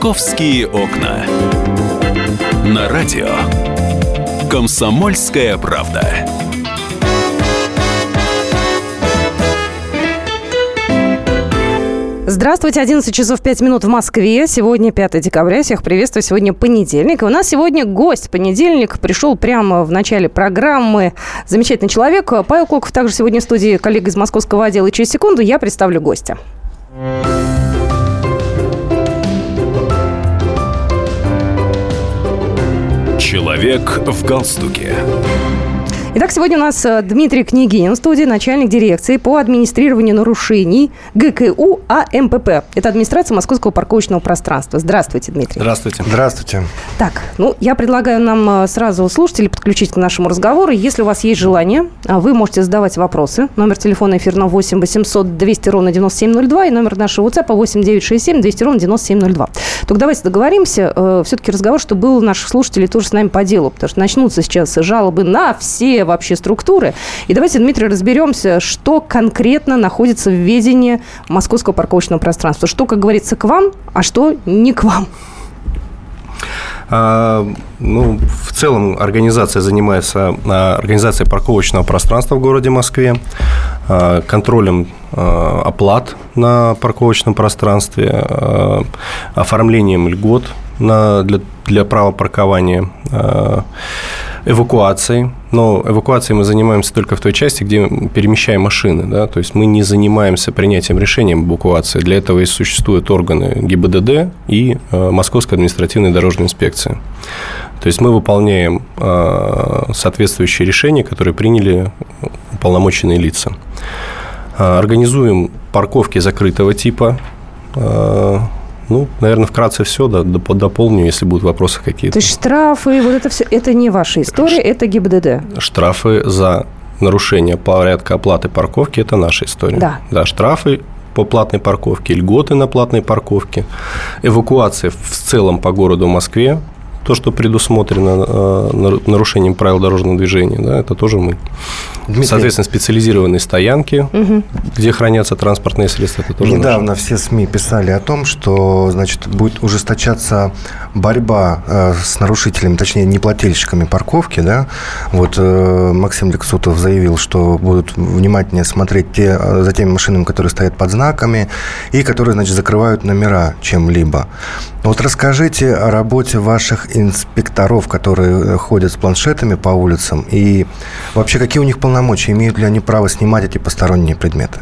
«Московские окна». На радио «Комсомольская правда». Здравствуйте, 11 часов 5 минут в Москве. Сегодня 5 декабря. Всех приветствую. Сегодня понедельник. И у нас сегодня гость. Понедельник пришел прямо в начале программы. Замечательный человек. Павел Клоков также сегодня в студии, коллега из московского отдела. И через секунду я представлю гостя. Человек в галстуке. Итак, сегодня у нас э, Дмитрий Княгинин в студии, начальник дирекции по администрированию нарушений ГКУ АМПП. Это администрация Московского парковочного пространства. Здравствуйте, Дмитрий. Здравствуйте. Здравствуйте. Так, ну, я предлагаю нам э, сразу слушателей подключить к нашему разговору. Если у вас есть желание, вы можете задавать вопросы. Номер телефона эфирного 8 800 200 ровно 9702 и номер нашего WhatsApp 8 967 200 ровно 9702. Только давайте договоримся, э, все-таки разговор, чтобы был наших слушателей тоже с нами по делу, потому что начнутся сейчас жалобы на все вообще структуры. И давайте, Дмитрий, разберемся, что конкретно находится в ведении московского парковочного пространства. Что, как говорится, к вам, а что не к вам. А, ну, в целом организация занимается а, организацией парковочного пространства в городе Москве, а, контролем оплат на парковочном пространстве, оформлением льгот на, для, для права паркования, эвакуацией. Но эвакуацией мы занимаемся только в той части, где перемещаем машины. Да? То есть мы не занимаемся принятием решения об эвакуации. Для этого и существуют органы ГИБДД и э, Московская административная дорожная инспекция. То есть мы выполняем э, соответствующие решения, которые приняли уполномоченные лица. Э, организуем парковки закрытого типа, ну, наверное, вкратце все, да, дополню, если будут вопросы какие-то. То есть штрафы, вот это все, это не ваша история, Ш... это ГИБДД? Штрафы за нарушение порядка оплаты парковки – это наша история. Да. Да, штрафы по платной парковке, льготы на платной парковке, эвакуация в целом по городу Москве то, что предусмотрено э, нарушением правил дорожного движения, да, это тоже мы. Дмитрий. Соответственно, специализированные стоянки, угу. где хранятся транспортные средства, это тоже Недавно наше. все СМИ писали о том, что значит, будет ужесточаться борьба э, с нарушителями, точнее, неплательщиками парковки. Да? Вот э, Максим Лексутов заявил, что будут внимательнее смотреть те, за теми машинами, которые стоят под знаками и которые значит, закрывают номера чем-либо. Вот расскажите о работе ваших инспекторов, которые э, ходят с планшетами по улицам, и вообще какие у них полномочия, имеют ли они право снимать эти посторонние предметы?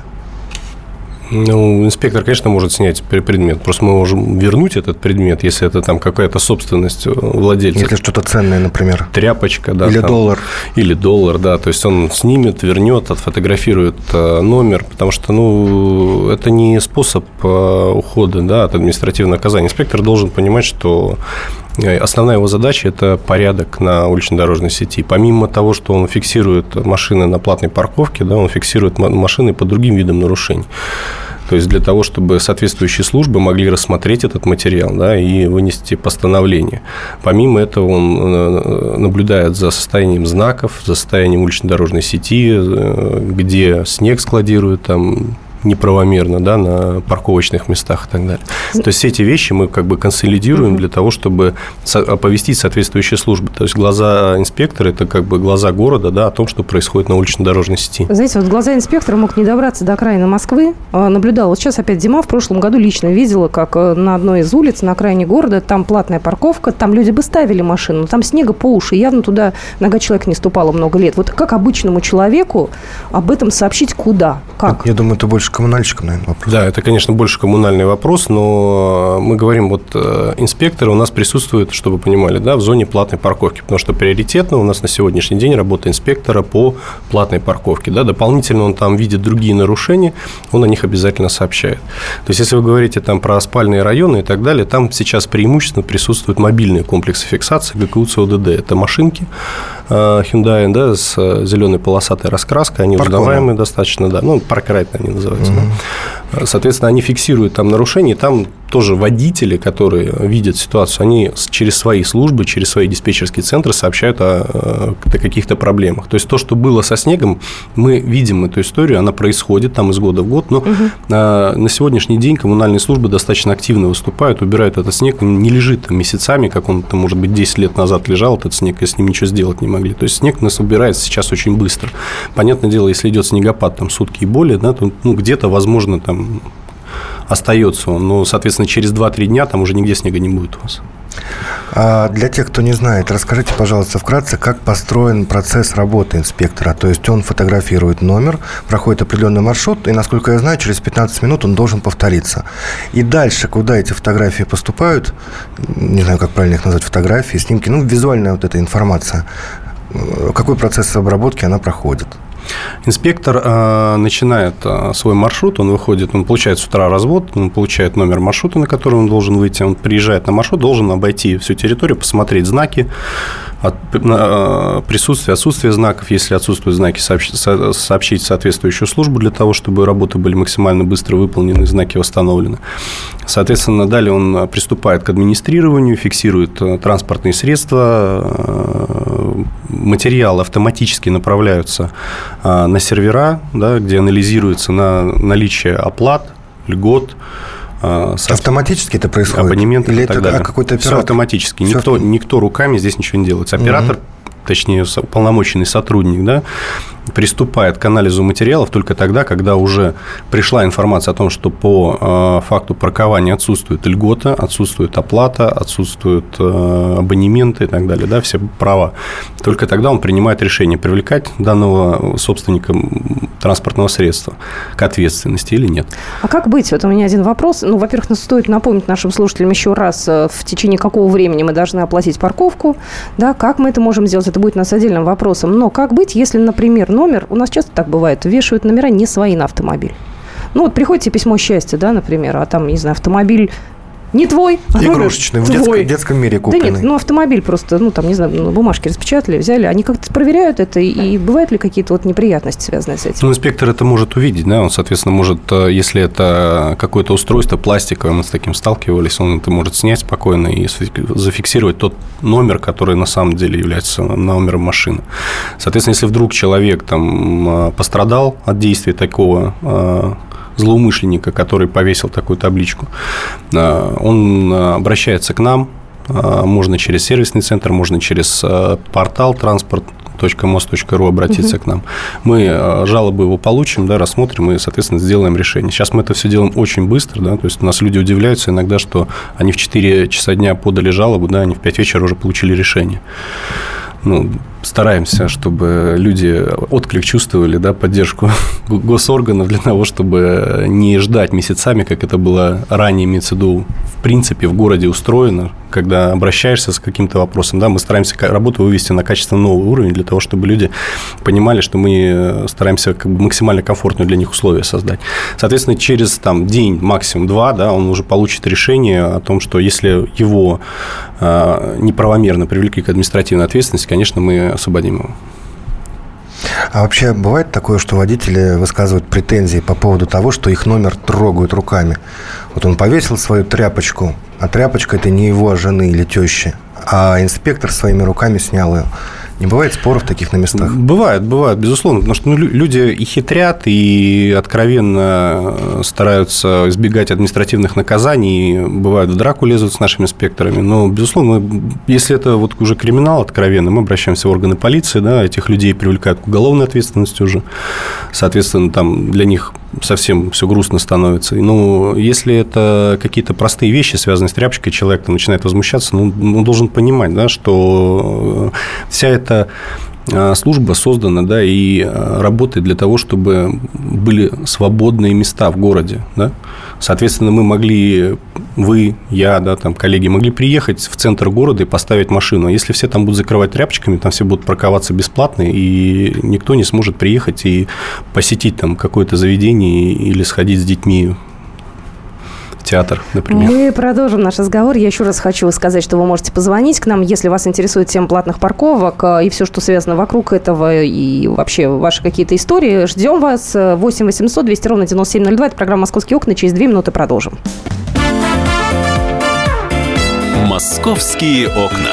Ну, инспектор, конечно, может снять предмет. Просто мы можем вернуть этот предмет, если это там какая-то собственность э, владельца. Если что-то ценное, например. Тряпочка, да. Или там, доллар. Или доллар, да. То есть он снимет, вернет, отфотографирует э, номер, потому что, ну, это не способ ухода да, от административного наказания. Инспектор должен понимать, что Основная его задача – это порядок на улично-дорожной сети. Помимо того, что он фиксирует машины на платной парковке, да, он фиксирует машины по другим видам нарушений. То есть для того, чтобы соответствующие службы могли рассмотреть этот материал да, и вынести постановление. Помимо этого он э, наблюдает за состоянием знаков, за состоянием улично-дорожной сети, э, где снег складируют, там неправомерно да, на парковочных местах и так далее. То есть все эти вещи мы как бы консолидируем для того, чтобы оповестить соответствующие службы. То есть глаза инспектора – это как бы глаза города да, о том, что происходит на улично-дорожной сети. Знаете, вот глаза инспектора могут не добраться до окраины Москвы. А, наблюдала, вот сейчас опять зима, в прошлом году лично видела, как э, на одной из улиц на окраине города, там платная парковка, там люди бы ставили машину, там снега по уши, явно туда нога человека не ступала много лет. Вот как обычному человеку об этом сообщить куда? Как? Я думаю, это больше больше коммунальщикам, наверное, вопрос. Да, это, конечно, больше коммунальный вопрос, но мы говорим, вот э, инспекторы у нас присутствуют, чтобы вы понимали, да, в зоне платной парковки, потому что приоритетно у нас на сегодняшний день работа инспектора по платной парковке. Да, дополнительно он там видит другие нарушения, он о них обязательно сообщает. То есть, если вы говорите там про спальные районы и так далее, там сейчас преимущественно присутствуют мобильные комплексы фиксации ГКУ ЦОДД. Это машинки э, Hyundai да, с зеленой полосатой раскраской, они узнаваемые достаточно, да, ну, паркрайт они называются. Mm-hmm. Да? Соответственно, они фиксируют там нарушения, там тоже водители, которые видят ситуацию, они через свои службы, через свои диспетчерские центры сообщают о, о каких-то проблемах. То есть то, что было со снегом, мы видим эту историю, она происходит там из года в год, но угу. на сегодняшний день коммунальные службы достаточно активно выступают, убирают этот снег, он не лежит там месяцами, как он, там, может быть, 10 лет назад лежал, этот снег, и с ним ничего сделать не могли. То есть снег у нас убирается сейчас очень быстро. Понятное дело, если идет снегопад там сутки и более, да, то ну, где-то, возможно, там остается. Но, соответственно, через 2-3 дня там уже нигде снега не будет у вас. А для тех, кто не знает, расскажите, пожалуйста, вкратце, как построен процесс работы инспектора. То есть он фотографирует номер, проходит определенный маршрут, и, насколько я знаю, через 15 минут он должен повториться. И дальше, куда эти фотографии поступают, не знаю, как правильно их назвать, фотографии, снимки, ну, визуальная вот эта информация, какой процесс обработки она проходит? Инспектор э, начинает э, свой маршрут, он выходит, он получает с утра развод, он получает номер маршрута, на который он должен выйти, он приезжает на маршрут, должен обойти всю территорию, посмотреть знаки, от, э, присутствие, отсутствие знаков, если отсутствуют знаки, сообщить, сообщить соответствующую службу для того, чтобы работы были максимально быстро выполнены, знаки восстановлены. Соответственно, далее он приступает к администрированию, фиксирует э, транспортные средства, э, материалы автоматически направляются на сервера, да, где анализируется на наличие оплат, льгот, со... Автоматически это происходит? Абонементов Или это далее. какой-то оператор? Все автоматически. Все никто, никто руками здесь ничего не делает. Оператор, угу. точнее, полномоченный сотрудник, да, приступает к анализу материалов только тогда, когда уже пришла информация о том, что по э, факту паркования отсутствует льгота, отсутствует оплата, отсутствуют э, абонементы и так далее, да, все права. Только тогда он принимает решение, привлекать данного собственника транспортного средства к ответственности или нет. А как быть? Вот у меня один вопрос. Ну, во-первых, стоит напомнить нашим слушателям еще раз, э, в течение какого времени мы должны оплатить парковку, да, как мы это можем сделать, это будет у нас отдельным вопросом. Но как быть, если, например, номер, у нас часто так бывает, вешают номера не свои на автомобиль. Ну, вот приходите письмо счастья, да, например, а там, не знаю, автомобиль не твой. А Игрушечный, в детском, детском мире купленный. Да нет, ну автомобиль просто, ну там, не знаю, ну, бумажки распечатали, взяли. Они как-то проверяют это, и бывают ли какие-то вот неприятности, связанные с этим? Ну, инспектор это может увидеть, да, он, соответственно, может, э, если это какое-то устройство пластиковое, мы с таким сталкивались, он это может снять спокойно и зафиксировать тот номер, который на самом деле является номером машины. Соответственно, если вдруг человек там э, пострадал от действия такого э, злоумышленника, который повесил такую табличку. А, он а, обращается к нам, а, можно через сервисный центр, можно через портал транспорт мост.ру обратиться угу. к нам. Мы жалобы его получим, да, рассмотрим и, соответственно, сделаем решение. Сейчас мы это все делаем очень быстро, да, то есть у нас люди удивляются иногда, что они в 4 часа дня подали жалобу, да, они в 5 вечера уже получили решение. Ну, стараемся, чтобы люди отклик чувствовали, да, поддержку госорганов для того, чтобы не ждать месяцами, как это было ранее, имеется в виду, в принципе, в городе устроено, когда обращаешься с каким-то вопросом, да, мы стараемся работу вывести на качественно новый уровень для того, чтобы люди понимали, что мы стараемся как бы максимально комфортные для них условия создать. Соответственно, через там день, максимум два, да, он уже получит решение о том, что если его неправомерно привлекли к административной ответственности, конечно, мы освободим его. А вообще бывает такое, что водители высказывают претензии по поводу того, что их номер трогают руками. Вот он повесил свою тряпочку, а тряпочка это не его жены или тещи, а инспектор своими руками снял ее. Не бывает споров таких на местах? Бывает, бывает, безусловно. Потому что ну, люди и хитрят, и откровенно э, стараются избегать административных наказаний. Бывают в драку лезут с нашими инспекторами. Но, безусловно, если это вот уже криминал откровенно, мы обращаемся в органы полиции, да, этих людей привлекают к уголовной ответственности уже. Соответственно, там для них совсем все грустно становится. Ну, если это какие-то простые вещи, связанные с тряпочкой, человек начинает возмущаться, ну, он должен понимать, да, что вся эта а, служба создана да, и а, работает для того, чтобы были свободные места в городе. Да? Соответственно, мы могли, вы, я, да, там, коллеги, могли приехать в центр города и поставить машину. А если все там будут закрывать тряпочками, там все будут парковаться бесплатно, и никто не сможет приехать и посетить там какое-то заведение или сходить с детьми театр, например. Мы продолжим наш разговор. Я еще раз хочу сказать, что вы можете позвонить к нам, если вас интересует тема платных парковок э, и все, что связано вокруг этого, и вообще ваши какие-то истории. Ждем вас. 8 800 200 ровно 9702. Это программа «Московские окна». Через две минуты продолжим. Московские окна.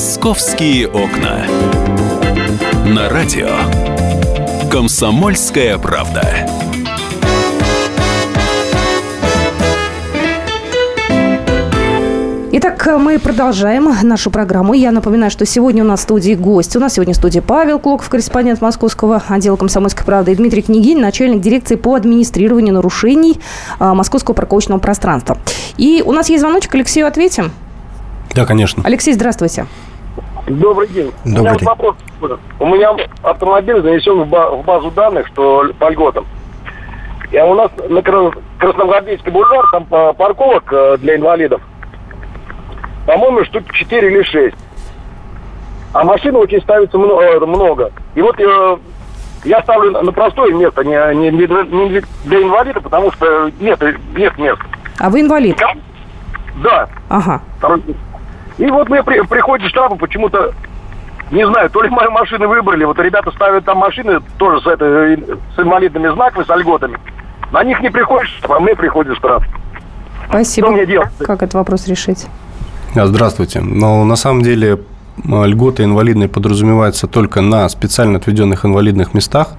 Московские окна. На радио. Комсомольская правда. Итак, мы продолжаем нашу программу. Я напоминаю, что сегодня у нас в студии гость. У нас сегодня в студии Павел Клоков, корреспондент Московского отдела «Комсомольской правды», и Дмитрий Княгинь, начальник дирекции по администрированию нарушений а, московского парковочного пространства. И у нас есть звоночек, Алексею ответим. Да, конечно. Алексей, здравствуйте. Добрый день. Добрый у меня день. вопрос. У меня автомобиль занесен в, ба- в базу данных, что по льготам. И у нас на Кра- Красногвардейский бульвар там а, парковок э, для инвалидов. По-моему, штук 4 или 6. А машин очень ставится э, много. И вот э, я ставлю на- простое место, не, не- не для- инвалида, потому что нет, нет мест. А вы инвалид? Да, Ага. Второй. И вот мне при, приходят штрафы почему-то, не знаю, то ли мои машины выбрали, вот ребята ставят там машины тоже с, этой, с инвалидными знаками, с льготами. На них не приходит штраф, а мне приходит штраф. Спасибо. Что мне делать? Как этот вопрос решить? А, Здравствуйте. Но на самом деле м, льготы инвалидные подразумеваются только на специально отведенных инвалидных местах.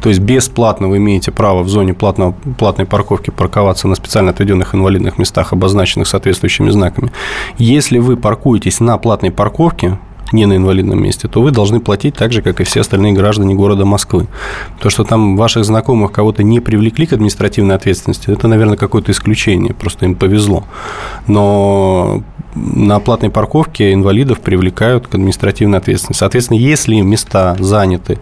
То есть бесплатно вы имеете право в зоне платного, платной парковки парковаться на специально отведенных инвалидных местах, обозначенных соответствующими знаками. Если вы паркуетесь на платной парковке, не на инвалидном месте, то вы должны платить так же, как и все остальные граждане города Москвы. То, что там ваших знакомых кого-то не привлекли к административной ответственности, это, наверное, какое-то исключение, просто им повезло. Но на платной парковке инвалидов привлекают к административной ответственности. Соответственно, если места заняты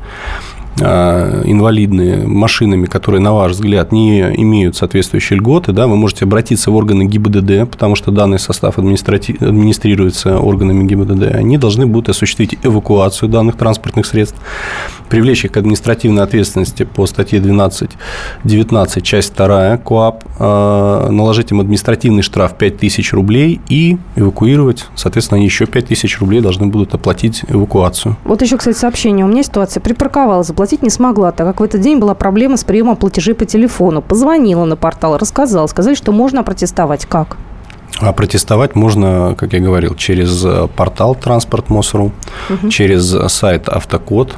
инвалидные машинами, которые, на ваш взгляд, не имеют соответствующие льготы, да, вы можете обратиться в органы ГИБДД, потому что данный состав администрати- администрируется органами ГИБДД. Они должны будут осуществить эвакуацию данных транспортных средств, привлечь их к административной ответственности по статье 12.19, часть 2 КОАП, э, наложить им административный штраф 5000 рублей и эвакуировать. Соответственно, они еще 5000 рублей должны будут оплатить эвакуацию. Вот еще, кстати, сообщение. У меня ситуация. Припарковалась, заплатить не смогла, так как в этот день была проблема с приемом платежей по телефону. Позвонила на портал, рассказала. Сказали, что можно протестовать. Как? А протестовать можно, как я говорил, через э, портал Транспорт МОСРУ, через сайт Автокод э,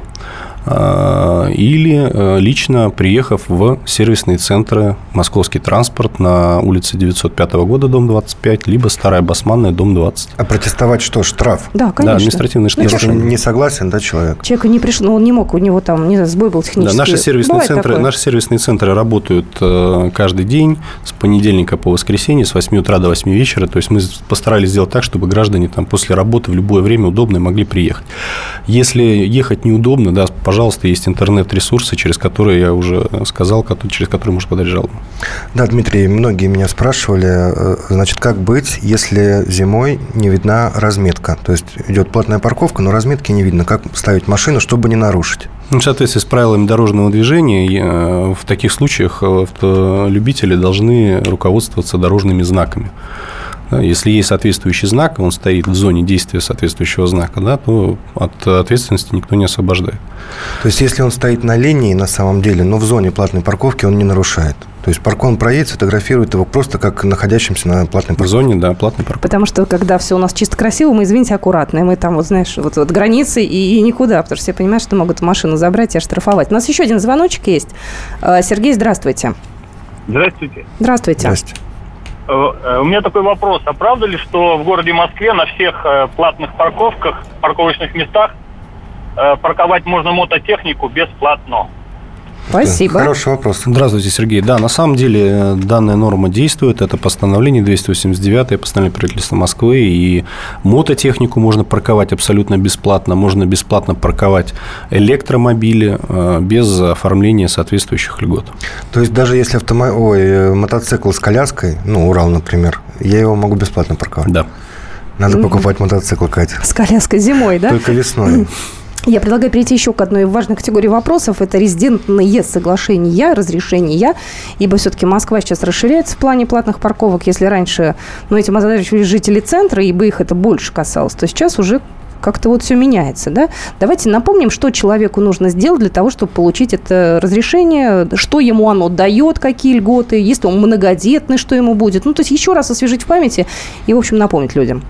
или э, лично приехав в сервисные центры «Московский транспорт» на улице 905 года, дом 25, либо Старая Басманная, дом 20. А протестовать что? Штраф? Да, Да, конечно. административный штраф. Если не согласен, да, человек? Человек не пришел, ну, он не мог, у него там, не знаю, сбой был Да, технический. наши сервисные Бывает центры, такое. наши сервисные центры работают э, каждый день с понедельника по воскресенье с 8 утра до 8 вечера. То есть мы постарались сделать так, чтобы граждане там после работы в любое время удобно могли приехать. Если ехать неудобно, да, пожалуйста, есть интернет-ресурсы, через которые я уже сказал, через которые можно подать жалобу. Да, Дмитрий, многие меня спрашивали, э, значит, как быть, если зимой не видна разметка? То есть идет платная парковка, но разметки не видно. Как ставить машину, чтобы не нарушить? Ну, в соответствии с правилами дорожного движения, э, в таких случаях э, автолюбители должны руководствоваться дорожными знаками. Да, Если есть соответствующий знак, и он стоит в зоне действия соответствующего знака, да, то от ответственности никто не освобождает. То есть если он стоит на линии на самом деле, но в зоне платной парковки он не нарушает. То есть паркон проедет, сфотографирует его просто как находящимся на платной В парковке. зоне, да, платный парковки. Потому что, когда все у нас чисто красиво, мы, извините, аккуратные. Мы там, вот знаешь, вот, вот границы и, и никуда, потому что все понимают, что могут машину забрать и оштрафовать. У нас еще один звоночек есть. Э, Сергей, здравствуйте. Здравствуйте. Здравствуйте. Здрасте. Э, э, У меня такой вопрос. А правда ли, что в городе Москве на всех э, платных парковках, парковочных местах парковать можно мототехнику бесплатно? Спасибо. Хороший вопрос. Здравствуйте, Сергей. Да, на самом деле э, данная норма действует. Это постановление 289 постановление правительства Москвы. И мототехнику можно парковать абсолютно бесплатно. Можно бесплатно парковать электромобили э, без оформления соответствующих льгот. То есть даже если автомо... Ой, э, мотоцикл с коляской, ну, Урал, например, я его могу бесплатно парковать? Да. Надо покупать мотоцикл, Катя. С коляской зимой, да? Только весной. Я предлагаю перейти еще к одной важной категории вопросов. Это резидентные соглашения, разрешения. Ибо все-таки Москва сейчас расширяется в плане платных парковок. Если раньше ну, этим озадачивались жители центра, ибо их это больше касалось, то сейчас уже как-то вот все меняется, да? Давайте напомним, что человеку нужно сделать для того, чтобы получить это разрешение, что ему оно дает, какие льготы, если он многодетный, что ему будет. Ну, то есть еще раз освежить в памяти и, в общем, напомнить людям.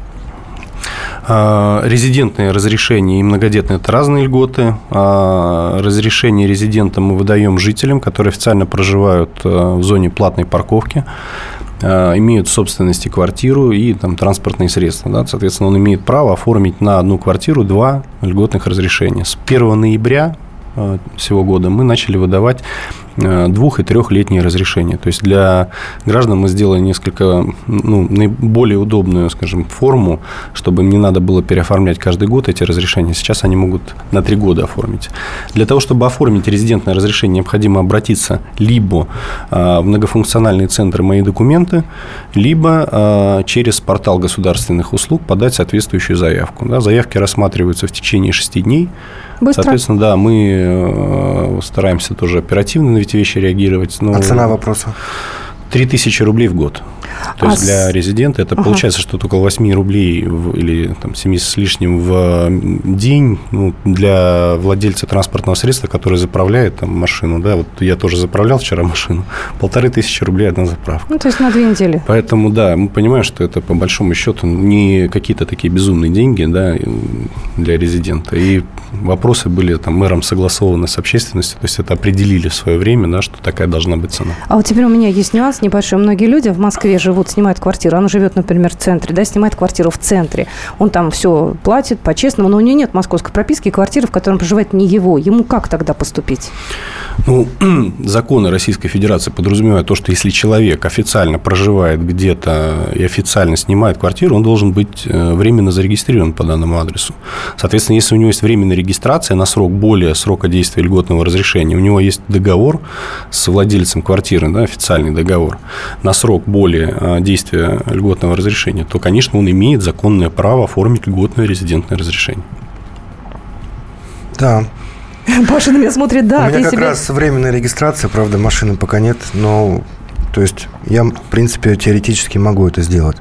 А, резидентные разрешения и многодетные – это разные льготы. А, разрешение резидента мы выдаем жителям, которые официально проживают а, в зоне платной парковки имеют в собственности квартиру и там, транспортные средства. Да? Соответственно, он имеет право оформить на одну квартиру два льготных разрешения. С 1 ноября всего года мы начали выдавать Э, двух- и трехлетние разрешения. То есть для граждан мы сделали несколько ну, наиболее удобную, скажем, форму, чтобы им не надо было переоформлять каждый год эти разрешения. Сейчас они могут на три года оформить. Для того, чтобы оформить резидентное разрешение, необходимо обратиться либо э, в многофункциональные центры «Мои документы», либо э, через портал государственных услуг подать соответствующую заявку. Заявки рассматриваются в течение шести дней. Быстро. Соответственно, да, мы стараемся тоже оперативно на эти вещи реагировать. Но... А цена вопроса? 3000 рублей в год. То а есть для резидента это ага. получается что-то около 8 рублей в, или там, 7 с лишним в день ну, для владельца транспортного средства, который заправляет там, машину. Да, вот я тоже заправлял вчера машину. Полторы тысячи рублей одна заправка. Ну, то есть на две недели. Поэтому, да, мы понимаем, что это по большому счету не какие-то такие безумные деньги да, для резидента. И вопросы были там мэром согласованы с общественностью, то есть это определили в свое время, да, что такая должна быть цена. А вот теперь у меня есть нюанс небольшой. Многие люди в Москве живут, снимают квартиру. Он живет, например, в центре, да, снимает квартиру в центре. Он там все платит по-честному, но у него нет московской прописки, квартиры, в которой проживает не его. Ему как тогда поступить? Ну, законы Российской Федерации подразумевают то, что если человек официально проживает где-то и официально снимает квартиру, он должен быть э, временно зарегистрирован по данному адресу. Соответственно, если у него есть временная регистрация на срок более срока действия льготного разрешения, у него есть договор с владельцем квартиры, да, официальный договор, на срок более э, действия льготного разрешения, то, конечно, он имеет законное право оформить льготное резидентное разрешение. Да, Паша на меня смотрит, да. У меня как себе... раз временная регистрация, правда, машины пока нет, но, то есть, я, в принципе, теоретически могу это сделать.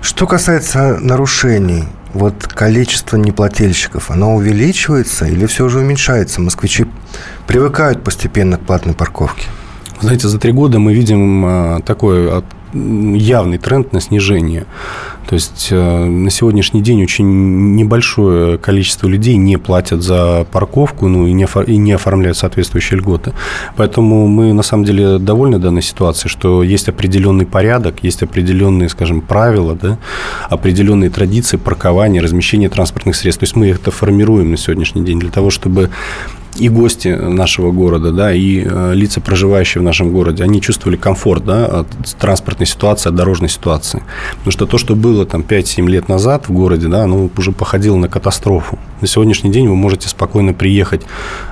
Что касается нарушений, вот количество неплательщиков, оно увеличивается или все же уменьшается? Москвичи привыкают постепенно к платной парковке? Знаете, за три года мы видим а, такое явный тренд на снижение. То есть э, на сегодняшний день очень небольшое количество людей не платят за парковку ну, и не оформляют соответствующие льготы. Поэтому мы на самом деле довольны данной ситуацией, что есть определенный порядок, есть определенные, скажем, правила, да, определенные традиции паркования, размещения транспортных средств. То есть мы это формируем на сегодняшний день для того, чтобы и гости нашего города, да, и э, лица, проживающие в нашем городе, они чувствовали комфорт, да, от транспортной ситуации, от дорожной ситуации. Потому что то, что было там 5-7 лет назад в городе, да, оно уже походило на катастрофу. На сегодняшний день вы можете спокойно приехать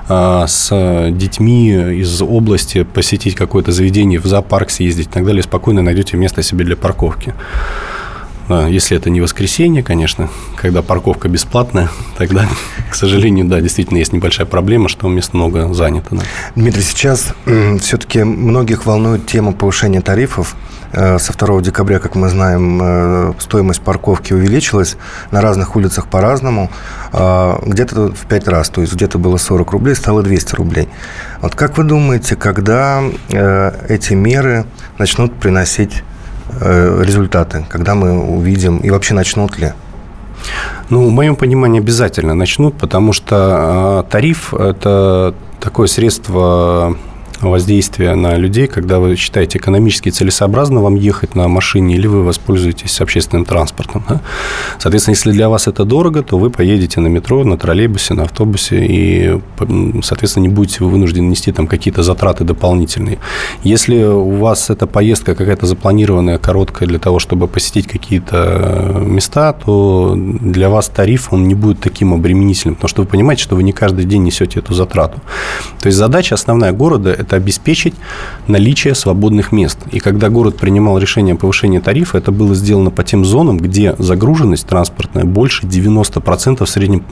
а, с детьми из области, посетить какое-то заведение, в зоопарк съездить и так далее, спокойно найдете место себе для парковки. Если это не воскресенье, конечно, когда парковка бесплатная, тогда, к сожалению, да, действительно есть небольшая проблема, что мест много занято. Да. Дмитрий, сейчас все-таки многих волнует тема повышения тарифов. Э, со 2 декабря, как мы знаем, э, стоимость парковки увеличилась на разных улицах по-разному. Э, где-то в 5 раз, то есть где-то было 40 рублей, стало 200 рублей. Вот как вы думаете, когда эти меры начнут приносить Э, результаты, когда мы увидим и вообще начнут ли? Ну, в моем понимании обязательно начнут, потому что э, тариф – это такое средство воздействия на людей, когда вы считаете экономически целесообразно вам ехать на машине или вы воспользуетесь общественным транспортом. Да? Соответственно, если для вас это дорого, то вы поедете на метро, на троллейбусе, на автобусе и, соответственно, не будете вы вынуждены нести там какие-то затраты дополнительные. Если у вас эта поездка какая-то запланированная, короткая для того, чтобы посетить какие-то места, то для вас тариф, он не будет таким обременительным, потому что вы понимаете, что вы не каждый день несете эту затрату. То есть задача основная города – это обеспечить наличие свободных мест. И когда город принимал решение о повышении тарифа, это было сделано по тем зонам, где загруженность транспортная больше 90% в среднем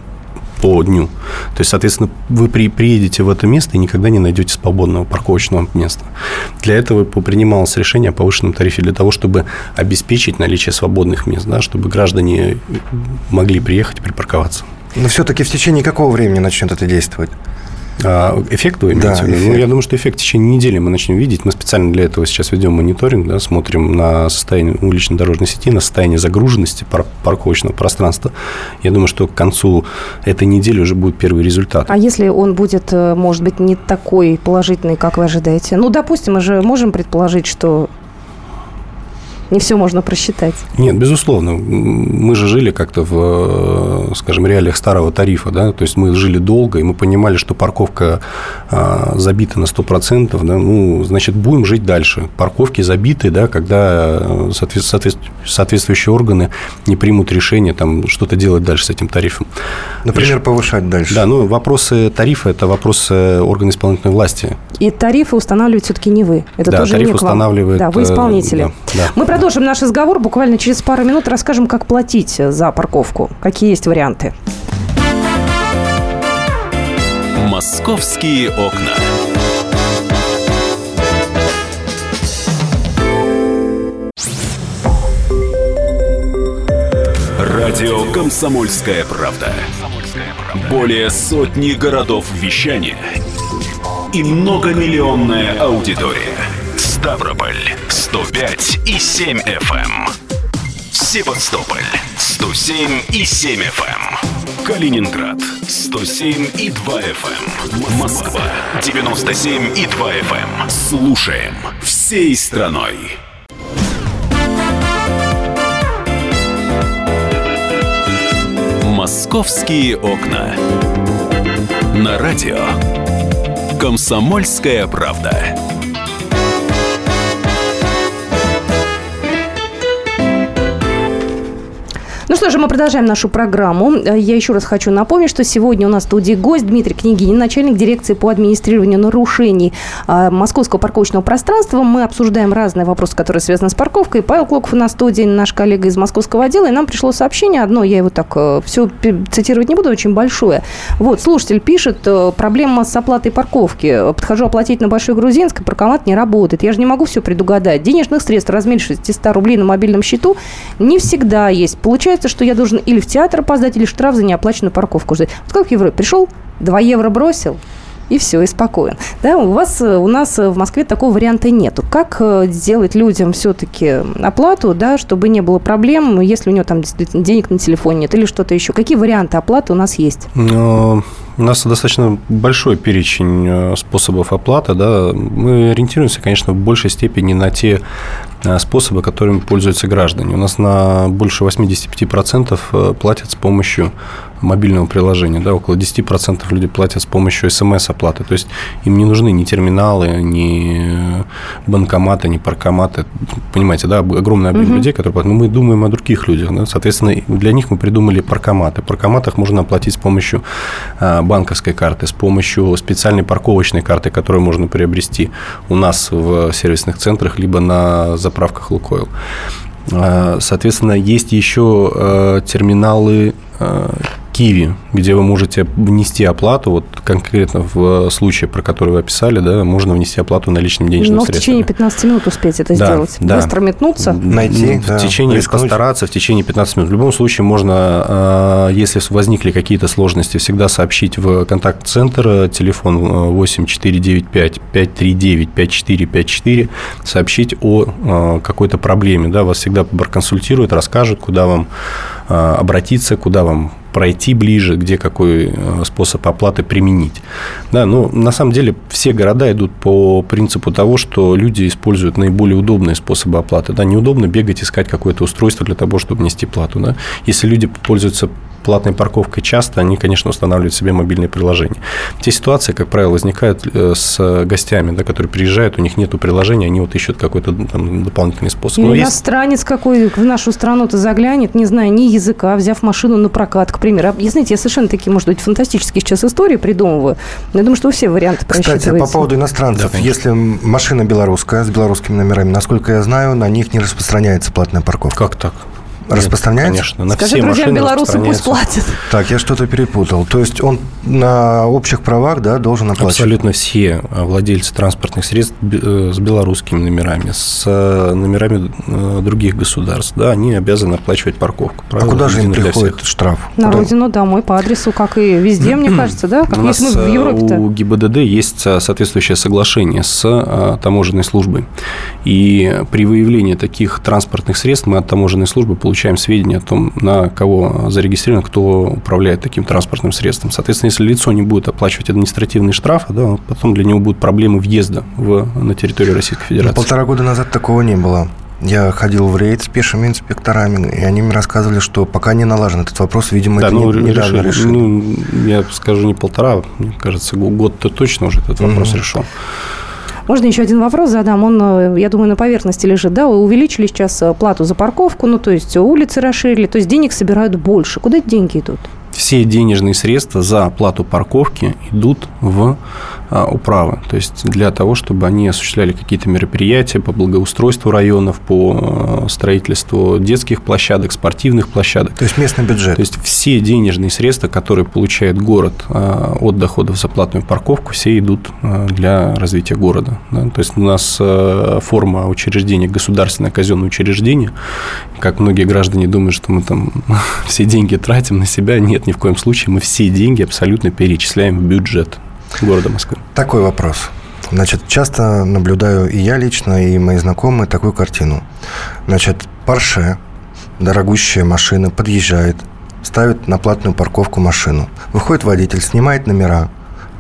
по дню. То есть, соответственно, вы при, приедете в это место и никогда не найдете свободного парковочного места. Для этого принималось решение о повышенном тарифе для того, чтобы обеспечить наличие свободных мест, да, чтобы граждане могли приехать и припарковаться. Но все-таки в течение какого времени начнет это действовать? А, эффект вы имеете? Да, эффект. Ну, я думаю, что эффект в течение недели мы начнем видеть. Мы специально для этого сейчас ведем мониторинг, да, смотрим на состояние уличной дорожной сети, на состояние загруженности пар- парковочного пространства. Я думаю, что к концу этой недели уже будет первый результат. А если он будет, э, может быть, не такой положительный, как вы ожидаете? Ну, допустим, мы же можем предположить, что не все можно просчитать. Нет, безусловно. Мы же жили как-то в, скажем, реалиях старого тарифа, да, то есть мы жили долго, и мы понимали, что парковка а, забита на 100%, да, ну, значит, будем жить дальше. Парковки забиты, да, когда соответствующие органы не примут решение там что-то делать дальше с этим тарифом. Например, Реш... повышать дальше. Да, ну, вопросы тарифа – это вопросы органа исполнительной власти. И тарифы устанавливают все-таки не вы. Это да, тоже тариф не устанавливает... Да, вы исполнители. Да, да. Мы продолжим наш разговор. Буквально через пару минут расскажем, как платить за парковку. Какие есть варианты. Московские окна. Радио «Комсомольская правда». Более сотни городов вещания и многомиллионная аудитория. Ставрополь 105 и 7 FM. Эм. Севастополь 107 и 7 FM. Эм. Калининград 107 и 2 FM. Эм. Москва 97 и 2 FM. Слушаем всей страной. Московские окна. На радио. Комсомольская правда. Что же, мы продолжаем нашу программу. Э, я еще раз хочу напомнить, что сегодня у нас в студии гость Дмитрий Княгинин, начальник дирекции по администрированию нарушений э, московского парковочного пространства. Мы обсуждаем разные вопросы, которые связаны с парковкой. Павел Клоков на студии, наш коллега из московского отдела, и нам пришло сообщение одно, я его так э, все цитировать не буду, очень большое. Вот, слушатель пишет, проблема с оплатой парковки. Подхожу оплатить на Большой Грузинской, паркомат не работает. Я же не могу все предугадать. Денежных средств в размере 600 рублей на мобильном счету не всегда есть. Получается, что я должен или в театр опоздать, или штраф за неоплаченную парковку ждать. Вот как в Европе пришел, 2 евро бросил, и все, и спокоен. Да, у вас, у нас в Москве такого варианта нету. Как э, сделать людям все-таки оплату, да, чтобы не было проблем, если у него там денег на телефоне нет или что-то еще? Какие варианты оплаты у нас есть? Но у нас достаточно большой перечень э, способов оплаты. Да. Мы ориентируемся, конечно, в большей степени на те э, способы, которыми пользуются граждане. У нас на больше 85% платят с помощью мобильного приложения. Да, около 10% люди платят с помощью смс-оплаты. То есть им не нужны ни терминалы, ни банкоматы, ни паркоматы. Понимаете, да, огромный объем угу. людей, которые платят. Но мы думаем о других людях. Да? Соответственно, для них мы придумали паркоматы. В паркоматах можно оплатить с помощью а, банковской карты, с помощью специальной парковочной карты, которую можно приобрести у нас в сервисных центрах, либо на заправках Лукойл. А, соответственно, есть еще терминалы Киви, где вы можете внести оплату, вот конкретно в случае, про который вы описали, да, можно внести оплату наличными денежными Но средствами. в течение 15 минут успеть это да, сделать. Да. Быстро метнуться. Найти, В да, течение, рискнуть. постараться в течение 15 минут. В любом случае можно, а, если возникли какие-то сложности, всегда сообщить в контакт-центр, телефон 8495 539 5454, сообщить о какой-то проблеме, да, вас всегда проконсультируют, расскажут, куда вам обратиться, куда вам пройти ближе, где какой э, способ оплаты применить. Да, но на самом деле все города идут по принципу того, что люди используют наиболее удобные способы оплаты. Да, неудобно бегать, искать какое-то устройство для того, чтобы внести плату. Да. Если люди пользуются платной парковкой часто, они, конечно, устанавливают себе мобильное приложение. Те ситуации, как правило, возникают э, с гостями, да, которые приезжают, у них нет приложения, они вот ищут какой-то там, дополнительный способ. Или иностранец есть... какой в нашу страну-то заглянет, не зная ни языка, взяв машину на прокат, к примеру. Я, знаете, я совершенно такие, может быть, фантастические сейчас истории придумываю. Но я думаю, что все варианты Кстати, по поводу иностранцев. Да, если машина белорусская, с белорусскими номерами, насколько я знаю, на них не распространяется платная парковка. Как так? Распространяется? Конечно. На Скажи, все друзьям белорусы пусть платят. Так, я что-то перепутал. То есть он на общих правах да, должен оплачивать? Абсолютно все владельцы транспортных средств э, с белорусскими номерами, с э, номерами э, других государств, да, они обязаны оплачивать парковку. а куда же им приходит штраф? На куда? родину, домой, по адресу, как и везде, мне кажется, да? Как у нас в Европе-то. У ГИБДД есть соответствующее соглашение с таможенной службой. И при выявлении таких транспортных средств мы от таможенной службы получаем получаем сведения о том, на кого зарегистрировано, кто управляет таким транспортным средством. Соответственно, если лицо не будет оплачивать административные штрафы, да, потом для него будут проблемы въезда в, на территорию Российской Федерации. Полтора года назад такого не было. Я ходил в рейд с пешими инспекторами, и они мне рассказывали, что пока не налажен этот вопрос, видимо, да, это ну, не, недавно решили. Ну, я скажу не полтора, мне кажется, год-то точно уже этот вопрос mm-hmm. решен. Можно еще один вопрос задам? Он, э, я думаю, на поверхности лежит. Да, увеличили сейчас э, плату за парковку, ну, то есть улицы расширили, то есть денег собирают больше. Куда эти деньги идут? все денежные средства за оплату парковки идут в управы. То есть для того, чтобы они осуществляли какие-то мероприятия по благоустройству районов, по а, строительству детских площадок, спортивных площадок. То есть местный бюджет. То есть все денежные средства, которые получает город а, от доходов за платную парковку, все идут для развития города. То есть у нас форма учреждения государственное казенное учреждение. Как многие граждане думают, что мы там все деньги тратим на себя. Нет, ни в коем случае. Мы все деньги абсолютно перечисляем в бюджет города Москвы. Такой вопрос. Значит, часто наблюдаю и я лично, и мои знакомые такую картину. Значит, Порше, дорогущая машина, подъезжает, ставит на платную парковку машину. Выходит водитель, снимает номера,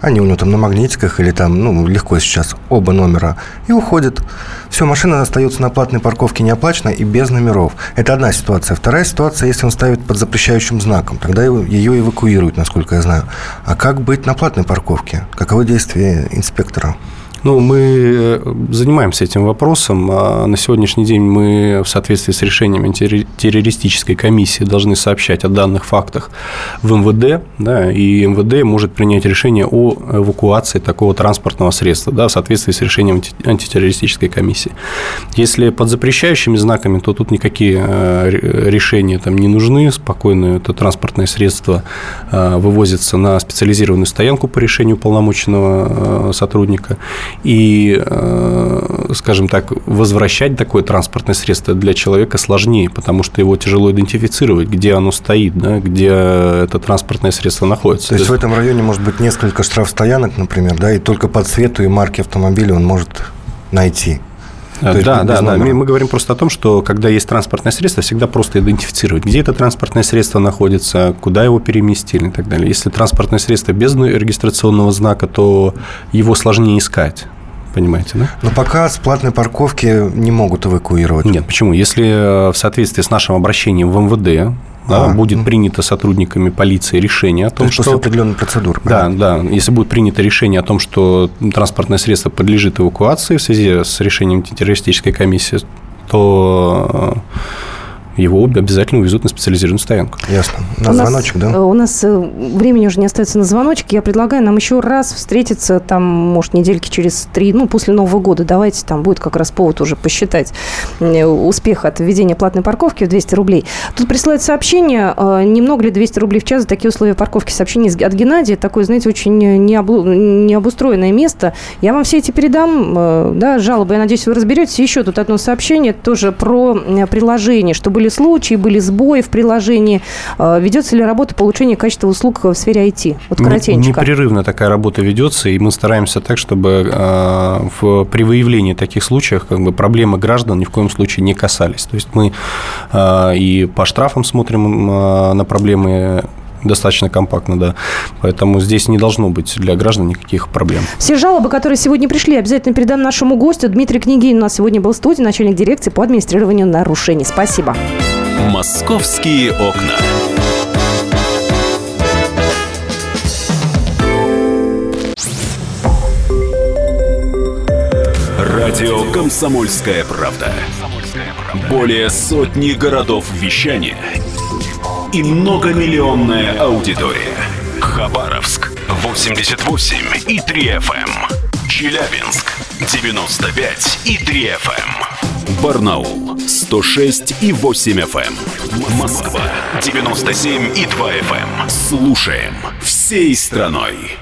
они у него там на магнитиках или там, ну, легко сейчас, оба номера. И уходит. Все, машина остается на платной парковке неоплачена и без номеров. Это одна ситуация. Вторая ситуация, если он ставит под запрещающим знаком, тогда ее эвакуируют, насколько я знаю. А как быть на платной парковке? Каковы действия инспектора? Ну, мы э, занимаемся этим вопросом. А на сегодняшний день мы в соответствии с решениями террористической комиссии должны сообщать о данных фактах в МВД, да, и МВД может принять решение о эвакуации такого транспортного средства да, в соответствии с решением антитеррористической комиссии. Если под запрещающими знаками, то тут никакие э, решения там не нужны. Спокойно это транспортное средство э, вывозится на специализированную стоянку по решению полномоченного сотрудника и, э, скажем так, возвращать такое транспортное средство для человека сложнее, потому что его тяжело идентифицировать, где оно стоит, да, где это транспортное средство находится. То есть в этом районе может быть несколько штрафстоянок, например, да, и только по цвету и марке автомобиля он может найти. Да, да, да. Мы, мы говорим просто о том, что когда есть транспортное средство, всегда просто идентифицировать, где это транспортное средство находится, куда его переместили и так далее. Если транспортное средство без регистрационного знака, то его сложнее искать понимаете, да? Но пока с платной парковки не могут эвакуировать. Нет, почему? Если э, в соответствии с нашим обращением в МВД да, будет принято сотрудниками полиции решение о том, То что... После определенной процедуры. Да, да. Если будет принято решение о том, что транспортное средство подлежит эвакуации в связи с решением террористической комиссии, то его обязательно увезут на специализированную стоянку. Ясно. На у звоночек, нас, да? У нас э, времени уже не остается на звоночек. Я предлагаю нам еще раз встретиться, там, может, недельки через три, ну, после Нового года. Давайте, там будет как раз повод уже посчитать э, успех от введения платной парковки в 200 рублей. Тут присылает сообщение, э, немного ли 200 рублей в час за такие условия парковки. Сообщение от Геннадия, такое, знаете, очень необустроенное место. Я вам все эти передам, да, жалобы. Я надеюсь, вы разберетесь. Еще тут одно сообщение тоже про приложение, чтобы были случаи, были сбои в приложении. А, ведется ли работа по улучшению качества услуг в сфере IT? Вот коротенько. Непрерывно такая работа ведется, и мы стараемся так, чтобы а, в, при выявлении таких случаев как бы, проблемы граждан ни в коем случае не касались. То есть мы а, и по штрафам смотрим на проблемы достаточно компактно, да. Поэтому здесь не должно быть для граждан никаких проблем. Все жалобы, которые сегодня пришли, обязательно передам нашему гостю. Дмитрий Княгин у нас сегодня был в студии, начальник дирекции по администрированию нарушений. Спасибо. «Московские окна». Радио «Комсомольская правда». Более сотни городов вещания и многомиллионная аудитория. Хабаровск 88 и 3 FM. Эм. Челябинск 95 и 3 FM. Эм. Барнаул 106 и 8 FM. Эм. Москва 97 и 2 FM. Слушаем всей страной.